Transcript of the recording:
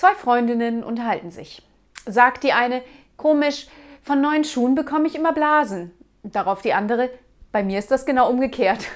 Zwei Freundinnen unterhalten sich. Sagt die eine, komisch, von neuen Schuhen bekomme ich immer Blasen. Darauf die andere, bei mir ist das genau umgekehrt.